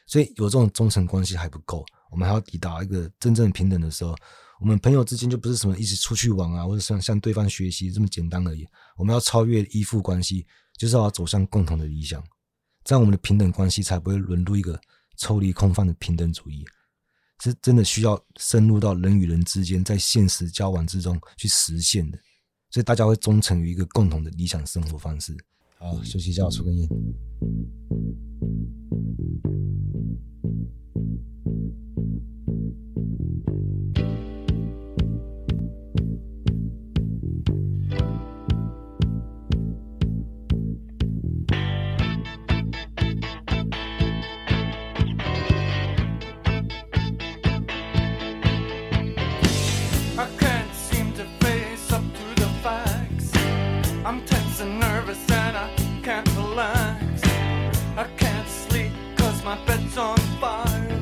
所以有这种忠诚关系还不够，我们还要抵达一个真正平等的时候，我们朋友之间就不是什么一起出去玩啊，或者向向对方学习这么简单而已。我们要超越依附关系，就是要走向共同的理想，这样我们的平等关系才不会沦入一个抽离空泛的平等主义，是真的需要深入到人与人之间在现实交往之中去实现的。所以大家会忠诚于一个共同的理想生活方式。好，休息一下，我抽根烟。my bed's on fire.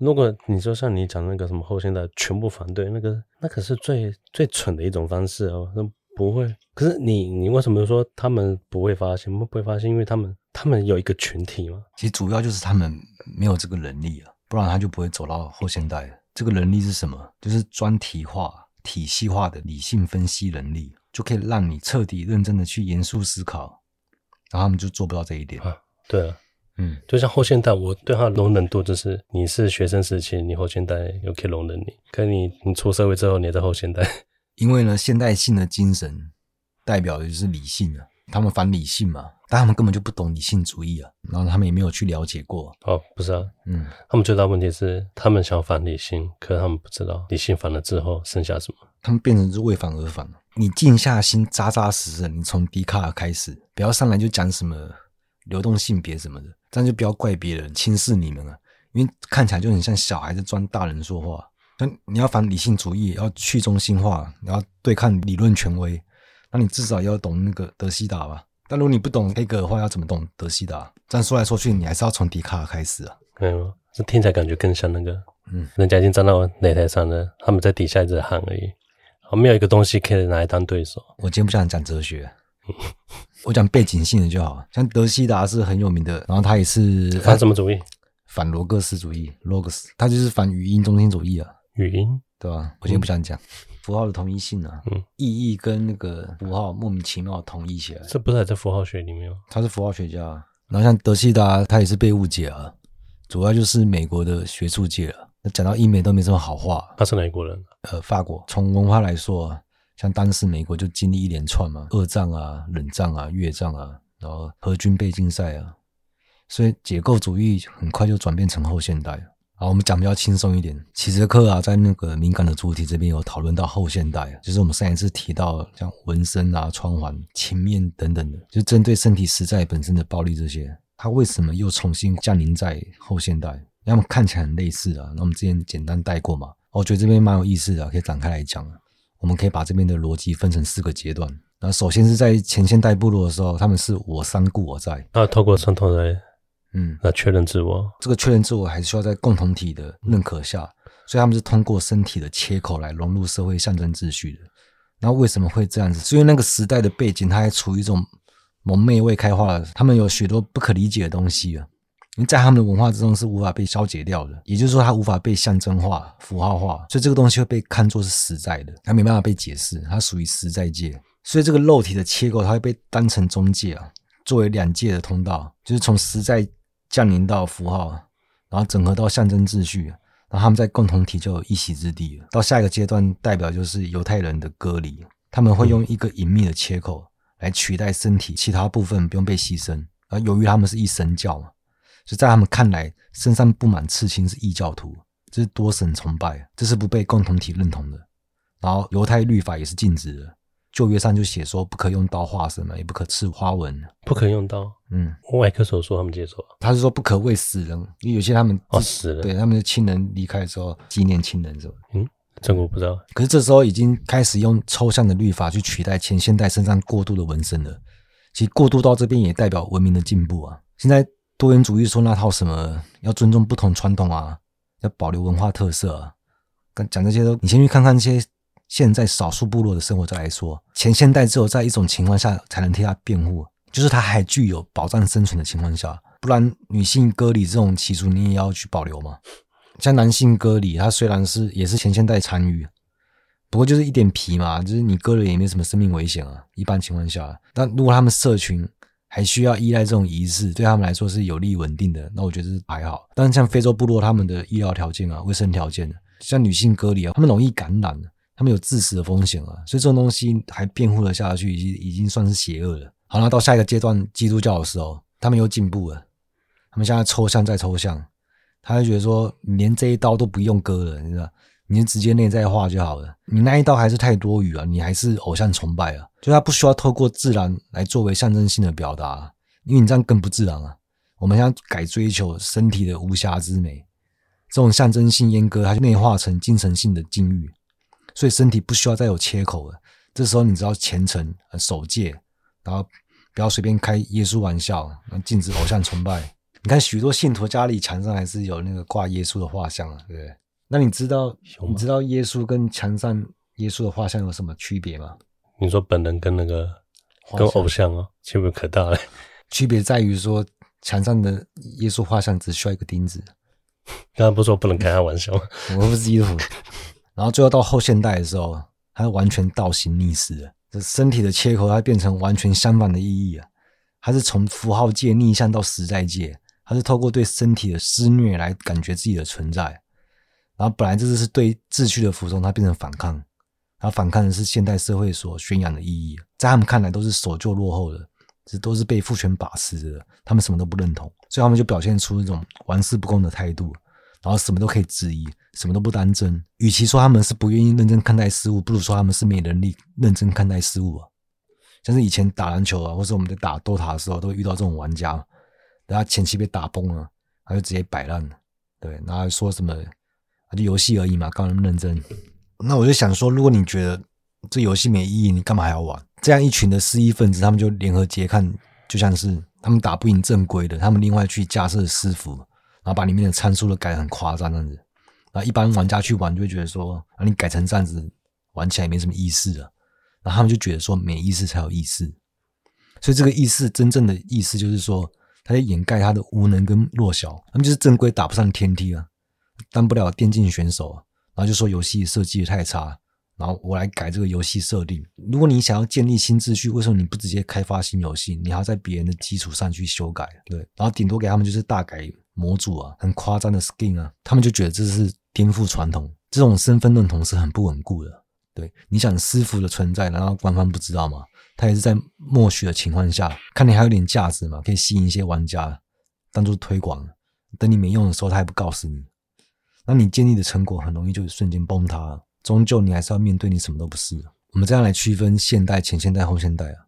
如果你说像你讲那个什么后现代全部反对，那个那可是最最蠢的一种方式哦。那不会，可是你你为什么说他们不会发现？不会发现，因为他们他们有一个群体嘛。其实主要就是他们没有这个能力啊，不然他就不会走到后现代。这个能力是什么？就是专题化、体系化的理性分析能力，就可以让你彻底认真的去严肃思考。然后他们就做不到这一点啊。对啊。嗯，就像后现代，我对他的容忍度就是，你是学生时期，你后现代又可以容忍你，可你你出社会之后，你也在后现代。因为呢，现代性的精神代表的就是理性啊，他们反理性嘛，但他们根本就不懂理性主义啊，然后他们也没有去了解过。哦，不是啊，嗯，他们最大问题是，他们想反理性，可是他们不知道理性反了之后剩下什么，他们变成是为反而反了。你静下心，扎扎实实，你从笛卡尔开始，不要上来就讲什么流动性别什么的。这样就不要怪别人轻视你们了，因为看起来就很像小孩子装大人说话。那你要反理性主义，要去中心化，你要对抗理论权威，那你至少要懂那个德西达吧？但如果你不懂黑格的话，要怎么懂德西达？这样说来说去，你还是要从笛卡尔开始啊。没有，这听起来感觉更像那个，嗯，人家已经站到擂台上了，他们在底下一直喊而已，没有一个东西可以拿来当对手。我今天不想讲哲学。<laughs> 我讲背景性的就好，像德西达是很有名的，然后他也是反什么主义？反罗格斯主义，logos，他就是反语音中心主义啊。语音，对吧？我今天不想讲、嗯、符号的同一性啊，嗯，意义跟那个符号莫名其妙统一起来，这不是还在符号学里面吗？他是符号学家，然后像德西达，他也是被误解啊，主要就是美国的学术界啊，那讲到英美都没什么好话。他是哪国人？呃，法国。从文化来说。像当时美国就经历一连串嘛，二战啊、冷战啊、越战啊，然后核军备竞赛啊，所以解构主义很快就转变成后现代。好，我们讲比较轻松一点，其实克啊，在那个敏感的主体这边有讨论到后现代，就是我们上一次提到像纹身啊、穿环、情面等等的，就针对身体实在本身的暴力这些，它为什么又重新降临在后现代？要么看起来很类似啊，那我们之前简单带过嘛，我觉得这边蛮有意思的，可以展开来讲。我们可以把这边的逻辑分成四个阶段。那首先是在前现代部落的时候，他们是我三故我在。啊，透过传统来，嗯，那确认自我。这个确认自我还是需要在共同体的认可下，所以他们是通过身体的切口来融入社会象征秩序的。那为什么会这样子？是因为那个时代的背景，它还处于一种蒙昧未开化的，他们有许多不可理解的东西啊。因为在他们的文化之中是无法被消解掉的，也就是说，它无法被象征化、符号化，所以这个东西会被看作是实在的，它没办法被解释，它属于实在界。所以这个肉体的切口，它会被当成中介啊，作为两界的通道，就是从实在降临到符号，然后整合到象征秩序，然后他们在共同体就有一席之地了。到下一个阶段，代表就是犹太人的割礼，他们会用一个隐秘的切口来取代身体其他部分，不用被牺牲。而由于他们是一神教嘛。就在他们看来，身上布满刺青是异教徒，这是多神崇拜，这是不被共同体认同的。然后犹太律法也是禁止的，旧约上就写说不可用刀划什么，也不可刺花纹，不可用刀。嗯，外科手术他们接受，他是说不可为死人，因为有些他们哦死了，对他们的亲人离开的时候纪念亲人什么。嗯，这个我不知道。可是这时候已经开始用抽象的律法去取代前现代身上过度的纹身了。其实过渡到这边也代表文明的进步啊。现在。多元主义说那套什么要尊重不同传统啊，要保留文化特色啊，跟讲这些都，你先去看看这些现在少数部落的生活再来说。前现代只有在一种情况下才能替他辩护，就是他还具有保障生存的情况下，不然女性割礼这种习俗你也要去保留吗？像男性割礼，他虽然是也是前现代参与，不过就是一点皮嘛，就是你割了也没什么生命危险啊。一般情况下，但如果他们社群。还需要依赖这种仪式，对他们来说是有利稳定的。那我觉得是还好。但是像非洲部落，他们的医疗条件啊、卫生条件，像女性割礼啊，他们容易感染，他们有致死的风险啊。所以这种东西还辩护了下去，已经已经算是邪恶了。好，那到下一个阶段，基督教的时候，他们又进步了。他们现在抽象再抽象，他就觉得说，你连这一刀都不用割了，你知道。你就直接内在化就好了。你那一刀还是太多余了，你还是偶像崇拜啊。就他不需要透过自然来作为象征性的表达，因为你这样更不自然啊。我们现在改追求身体的无瑕之美，这种象征性阉割，它就内化成精神性的禁欲，所以身体不需要再有切口了。这时候你只要虔诚、守戒，然后不要随便开耶稣玩笑，禁止偶像崇拜。你看许多信徒家里墙上还是有那个挂耶稣的画像啊，对不对？那你知道你知道耶稣跟墙上耶稣的画像有什么区别吗？你说本人跟那个跟偶像哦，区别可大了。<laughs> 区别在于说墙上的耶稣画像只需要一个钉子。<laughs> 刚才不是说不能开他玩笑吗？<laughs> 我不是基督徒。然后最后到后现代的时候，它完全倒行逆施了。这身体的切口它变成完全相反的意义啊！它是从符号界逆向到实在界，它是透过对身体的施虐来感觉自己的存在。然后本来这就是对秩序的服从，它变成反抗，然后反抗的是现代社会所宣扬的意义，在他们看来都是守旧落后的，这都是被父权把持的，他们什么都不认同，所以他们就表现出一种玩世不恭的态度，然后什么都可以质疑，什么都不当真。与其说他们是不愿意认真看待事物，不如说他们是没能力认真看待事物啊。像是以前打篮球啊，或者我们在打 DOTA 的时候，都会遇到这种玩家，然后前期被打崩了，他就直接摆烂了，对，然后说什么。就游戏而已嘛，干嘛那么认真？那我就想说，如果你觉得这游戏没意义，你干嘛还要玩？这样一群的失意分子，他们就联合结看，就像是他们打不赢正规的，他们另外去架设私服，然后把里面的参数都改得很夸张，这样子。然后一般玩家去玩，就会觉得说，啊，你改成这样子，玩起来没什么意思了。然后他们就觉得说，没意思才有意思。所以这个意思，真正的意思就是说，他在掩盖他的无能跟弱小，他们就是正规打不上天梯啊。当不了电竞选手，然后就说游戏设计太差，然后我来改这个游戏设定。如果你想要建立新秩序，为什么你不直接开发新游戏？你还要在别人的基础上去修改？对，然后顶多给他们就是大改模组啊，很夸张的 skin 啊，他们就觉得这是颠覆传统。这种身份认同是很不稳固的。对，你想私服的存在，难道官方不知道吗？他也是在默许的情况下，看你还有点价值嘛，可以吸引一些玩家当做推广。等你没用的时候，他还不告诉你。那你建立的成果很容易就瞬间崩塌，终究你还是要面对你什么都不是。我们这样来区分现代、前现代、后现代啊，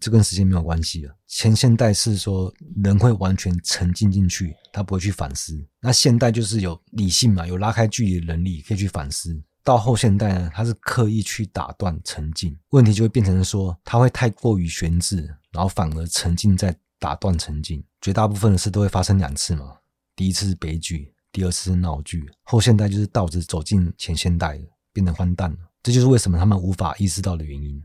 这跟时间没有关系了。前现代是说人会完全沉浸进去，他不会去反思。那现代就是有理性嘛，有拉开距离的能力可以去反思。到后现代呢，他是刻意去打断沉浸，问题就会变成说他会太过于悬置，然后反而沉浸在打断沉浸。绝大部分的事都会发生两次嘛，第一次是悲剧。第二次闹剧，后现代就是倒着走进前现代了，变得荒诞了。这就是为什么他们无法意识到的原因，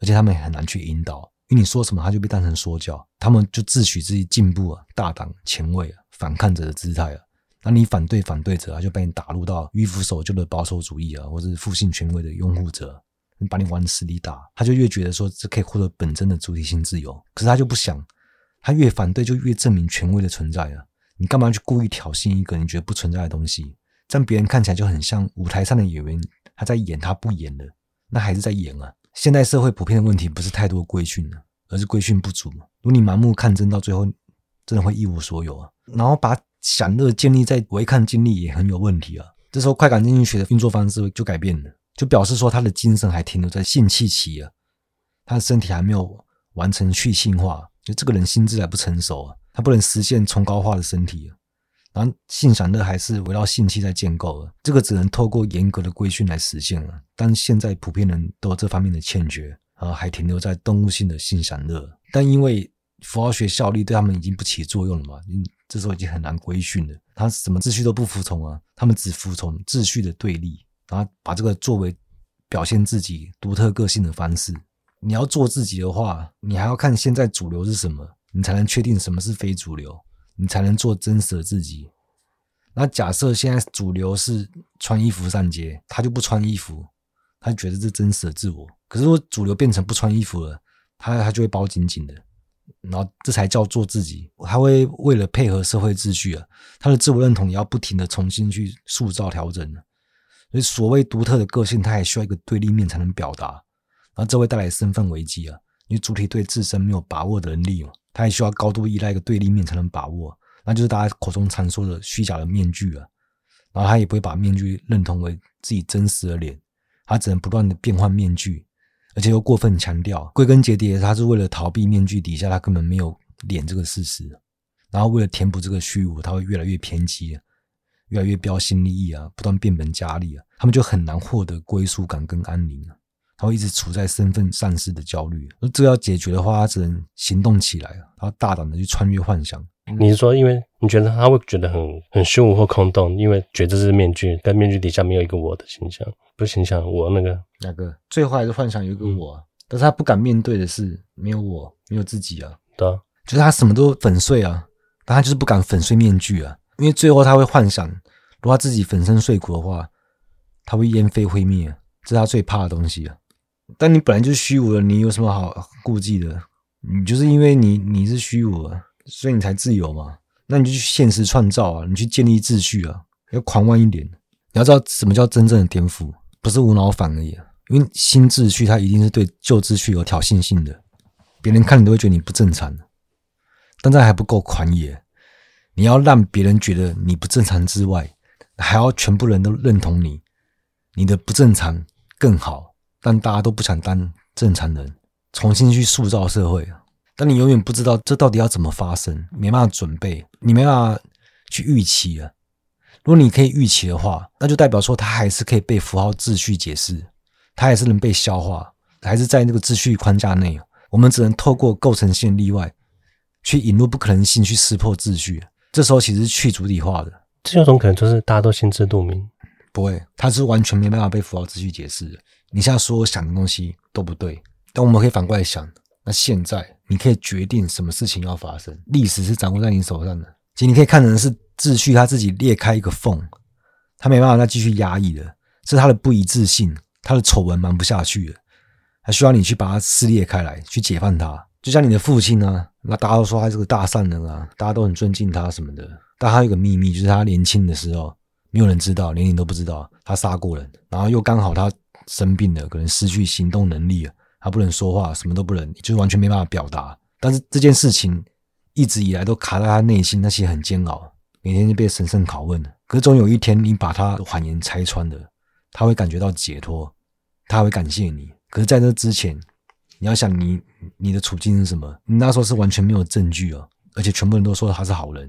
而且他们也很难去引导，因为你说什么他就被当成说教，他们就自诩自己进步啊、大胆、前卫啊、反抗者的姿态啊。那你反对反对者啊，就被你打入到迂腐守旧的保守主义啊，或者是复兴权威的拥护者，你把你往死里打，他就越觉得说这可以获得本真的主体性自由。可是他就不想，他越反对就越证明权威的存在啊。你干嘛去故意挑衅一个你觉得不存在的东西？这样别人看起来就很像舞台上的演员，他在演，他不演了，那还是在演啊。现代社会普遍的问题不是太多规训了，而是规训不足。如果你盲目抗争，到最后真的会一无所有啊。然后把享乐建立在违抗经历也很有问题啊！这时候快感经济学的运作方式就改变了，就表示说他的精神还停留在性器期啊，他的身体还没有完成去性化，就这个人心智还不成熟啊，他不能实现崇高化的身体啊。然后性享乐还是围绕性器在建构啊，这个只能透过严格的规训来实现了。但现在普遍人都有这方面的欠缺啊，还停留在动物性的性享乐，但因为符号学效力对他们已经不起作用了嘛。这时候已经很难规训了，他什么秩序都不服从啊，他们只服从秩序的对立，然后把这个作为表现自己独特个性的方式。你要做自己的话，你还要看现在主流是什么，你才能确定什么是非主流，你才能做真实的自己。那假设现在主流是穿衣服上街，他就不穿衣服，他就觉得是真实的自我。可是如果主流变成不穿衣服了，他他就会包紧紧的。然后这才叫做自己，他会为了配合社会秩序啊，他的自我认同也要不停的重新去塑造调整。所以所谓独特的个性，他也需要一个对立面才能表达。然后这会带来身份危机啊，因为主体对自身没有把握的能力嘛，他也需要高度依赖一个对立面才能把握，那就是大家口中常说的虚假的面具啊。然后他也不会把面具认同为自己真实的脸，他只能不断的变换面具。而且又过分强调，归根结底，他是为了逃避面具底下他根本没有脸这个事实。然后为了填补这个虚无，他会越来越偏激，越来越标新立异啊，不断变本加厉啊，他们就很难获得归属感跟安宁啊。他会一直处在身份丧失的焦虑。而这个要解决的话，他只能行动起来啊，他大胆的去穿越幻想。你是说，因为你觉得他会觉得很很虚无或空洞，因为觉得这是面具，但面具底下没有一个我的形象，不是形象，我那个那个，最后还是幻想有一个我，嗯、但是他不敢面对的是没有我，没有自己啊，对啊，就是他什么都粉碎啊，但他就是不敢粉碎面具啊，因为最后他会幻想，如果他自己粉身碎骨的话，他会烟飞灰灭，这是他最怕的东西啊。但你本来就是虚无的，你有什么好顾忌的？你就是因为你你是虚无的。所以你才自由嘛？那你就去现实创造啊，你去建立秩序啊，要狂妄一点。你要知道什么叫真正的颠覆，不是无脑反而已。因为新秩序它一定是对旧秩序有挑衅性的，别人看你都会觉得你不正常。但这还不够狂野，你要让别人觉得你不正常之外，还要全部人都认同你，你的不正常更好。但大家都不想当正常人，重新去塑造社会啊。但你永远不知道这到底要怎么发生，没办法准备，你没办法去预期啊。如果你可以预期的话，那就代表说它还是可以被符号秩序解释，它还是能被消化，还是在那个秩序框架内。我们只能透过构成性例外去引入不可能性，去撕破秩序。这时候其实是去主体化的。这有种可能就是大家都心知肚明，不会，它是完全没办法被符号秩序解释的。你现在所有想的东西都不对，但我们可以反过来想。那现在你可以决定什么事情要发生，历史是掌握在你手上的。其实你可以看成是秩序，它自己裂开一个缝，它没办法再继续压抑了，是它的不一致性，它的丑闻瞒不下去了，还需要你去把它撕裂开来，去解放它。就像你的父亲啊，那大家都说他是个大善人啊，大家都很尊敬他什么的，但他有个秘密，就是他年轻的时候没有人知道，连你都不知道，他杀过人，然后又刚好他生病了，可能失去行动能力了。他不能说话，什么都不能，就是完全没办法表达。但是这件事情一直以来都卡在他内心，那些很煎熬，每天就被神圣拷问。可是总有一天，你把他谎言拆穿了，他会感觉到解脱，他会感谢你。可是在这之前，你要想你你的处境是什么？你那时候是完全没有证据啊，而且全部人都说他是好人，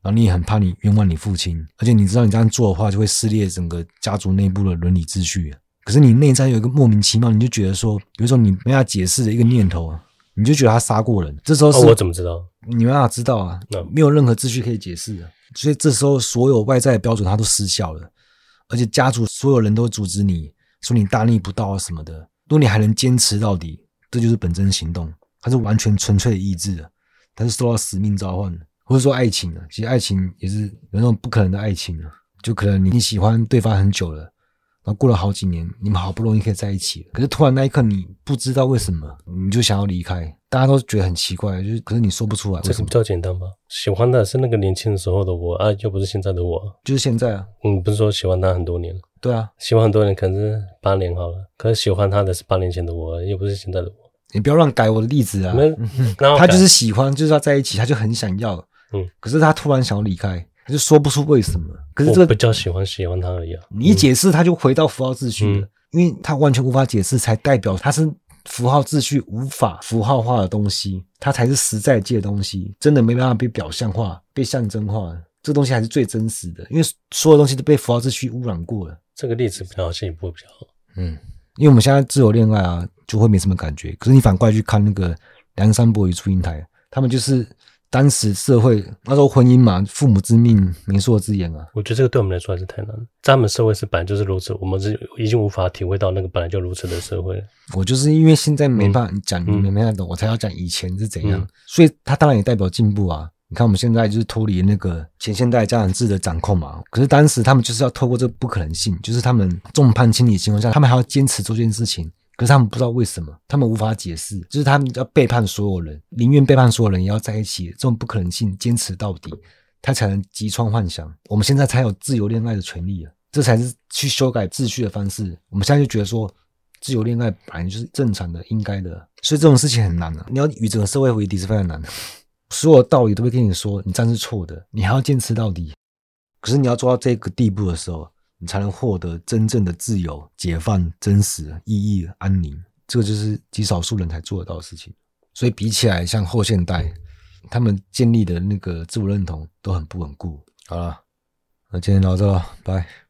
然后你也很怕你冤枉你父亲，而且你知道你这样做的话就会撕裂整个家族内部的伦理秩序。可是你内在有一个莫名其妙，你就觉得说，有一种你没法解释的一个念头，你就觉得他杀过人。这时候是、哦、我怎么知道？你没办法知道啊，没有任何秩序可以解释的。所以这时候所有外在的标准它都失效了，而且家族所有人都阻止你说你大逆不道啊什么的。如果你还能坚持到底，这就是本真行动。它是完全纯粹的意志的，它是受到使命召唤的，或者说爱情啊。其实爱情也是有那种不可能的爱情啊，就可能你你喜欢对方很久了，然后过了好几年，你们好不容易可以在一起了，可是突然那一刻你不知道为什么，你就想要离开，大家都觉得很奇怪，就是可是你说不出来。这个比较简单吧？喜欢的是那个年轻的时候的我啊，又不是现在的我，就是现在啊。嗯，不是说喜欢他很多年了。对啊，喜欢很多年，可能是八年好了。可是喜欢他的是八年前的我，又不是现在的我。你不要乱改我的例子啊！没他就是喜欢，就是要在一起，他就很想要。嗯，可是他突然想要离开，他就说不出为什么。可是这个比较喜欢喜欢他而已啊。你一解释，他就回到符号秩序了，嗯、因为他完全无法解释，才代表他是符号秩序无法符号化的东西，它才是实在界的东西，真的没办法被表象化、被象征化。这东西还是最真实的，因为所有东西都被符号秩序污染过了。这个例子比较进一步比较好。嗯，因为我们现在自由恋爱啊，就会没什么感觉。可是你反过来去看那个梁山伯与祝英台，他们就是当时社会那时候婚姻嘛，父母之命，媒妁之言啊。我觉得这个对我们来说还是太难了。在他们社会是本来就是如此，我们是已经无法体会到那个本来就如此的社会。我就是因为现在没办法讲，嗯、你们没办法懂，我才要讲以前是怎样。嗯、所以他当然也代表进步啊。你看，我们现在就是脱离那个前现代家长制的掌控嘛。可是当时他们就是要透过这个不可能性，就是他们众叛亲离的情况下，他们还要坚持做这件事情。可是他们不知道为什么，他们无法解释，就是他们要背叛所有人，宁愿背叛所有人也要在一起。这种不可能性，坚持到底，他才能击穿幻想。我们现在才有自由恋爱的权利啊！这才是去修改秩序的方式。我们现在就觉得说，自由恋爱本来就是正常的、应该的，所以这种事情很难啊。你要与整个社会为敌是非常难的。<laughs> 所有道理都会跟你说，你这样是错的，你还要坚持到底。可是你要做到这个地步的时候，才能获得真正的自由、解放、真实、意义、安宁。这个就是极少数人才做得到的事情。所以比起来，像后现代，他们建立的那个自我认同都很不稳固。好了，那今天到这了，拜。